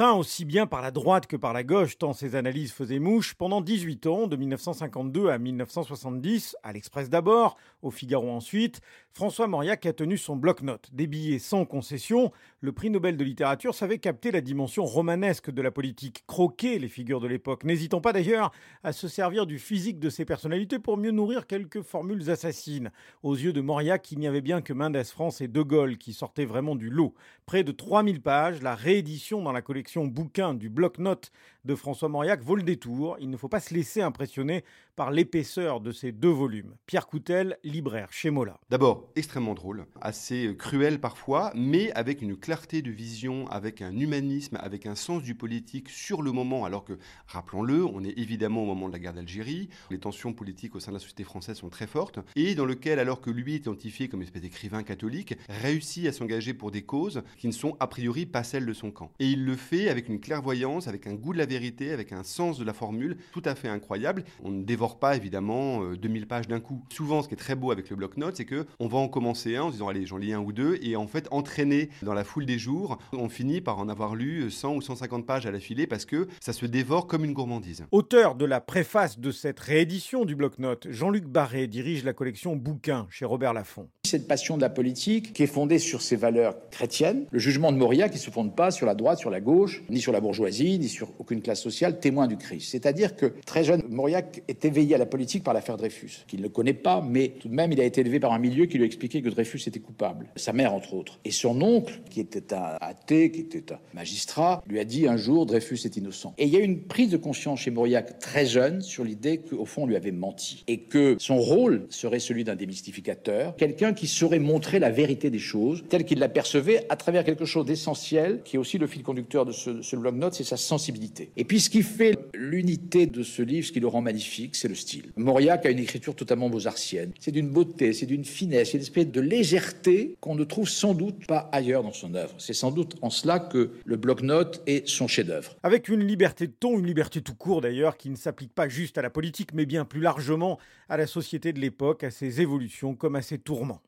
Aussi bien par la droite que par la gauche, tant ses analyses faisaient mouche, pendant 18 ans, de 1952 à 1970, à l'Express d'abord, au Figaro ensuite, François Mauriac a tenu son bloc-notes. Des billets sans concession, le prix Nobel de littérature savait capter la dimension romanesque de la politique, croquer les figures de l'époque, n'hésitant pas d'ailleurs à se servir du physique de ses personnalités pour mieux nourrir quelques formules assassines. Aux yeux de Mauriac, il n'y avait bien que Mendes France et De Gaulle qui sortaient vraiment du lot. Près de 3000 pages, la réédition dans la collection bouquin du bloc-notes de François Mauriac vaut le détour. Il ne faut pas se laisser impressionner par l'épaisseur de ces deux volumes. Pierre Coutel, libraire chez Mola. D'abord, extrêmement drôle, assez cruel parfois, mais avec une clarté de vision, avec un humanisme, avec un sens du politique sur le moment, alors que, rappelons-le, on est évidemment au moment de la guerre d'Algérie, les tensions politiques au sein de la société française sont très fortes, et dans lequel, alors que lui est identifié comme une espèce d'écrivain catholique, réussit à s'engager pour des causes qui ne sont a priori pas celles de son camp. Et il le fait avec une clairvoyance, avec un goût de la vérité, avec un sens de la formule tout à fait incroyable. On ne dévore pas évidemment 2000 euh, pages d'un coup. Souvent, ce qui est très beau avec le bloc-notes, c'est que on va en commencer un en disant allez, j'en lis un ou deux, et en fait, entraîné dans la foule des jours, on finit par en avoir lu 100 ou 150 pages à l'affilée parce que ça se dévore comme une gourmandise. Auteur de la préface de cette réédition du bloc-notes, Jean-Luc Barré dirige la collection Bouquins chez Robert Laffont. Cette passion de la politique qui est fondée sur ses valeurs chrétiennes, le jugement de Moria qui ne se fonde pas sur la droite, sur la gauche, ni sur la bourgeoisie, ni sur aucune classe sociale, témoin du Christ. C'est-à-dire que très jeune, Mauriac est éveillé à la politique par l'affaire Dreyfus, qu'il ne connaît pas, mais tout de même, il a été élevé par un milieu qui lui a expliqué que Dreyfus était coupable. Sa mère, entre autres. Et son oncle, qui était un athée, qui était un magistrat, lui a dit un jour Dreyfus est innocent. Et il y a une prise de conscience chez Mauriac très jeune sur l'idée qu'au fond, on lui avait menti. Et que son rôle serait celui d'un démystificateur, quelqu'un qui saurait montrer la vérité des choses, telle qu'il l'apercevait à travers quelque chose d'essentiel, qui est aussi le fil conducteur de ce, blog-notes, c'est sa sensibilité. Et puis ce qui fait l'unité de ce livre, ce qui le rend magnifique, c'est le style. Mauriac a une écriture totalement beaux-artienne. C'est d'une beauté, c'est d'une finesse, c'est une espèce de légèreté qu'on ne trouve sans doute pas ailleurs dans son œuvre. C'est sans doute en cela que le bloc-notes est son chef-d'œuvre. Avec une liberté de ton, une liberté tout court d'ailleurs, qui ne s'applique pas juste à la politique, mais bien plus largement à la société de l'époque, à ses évolutions comme à ses tourments.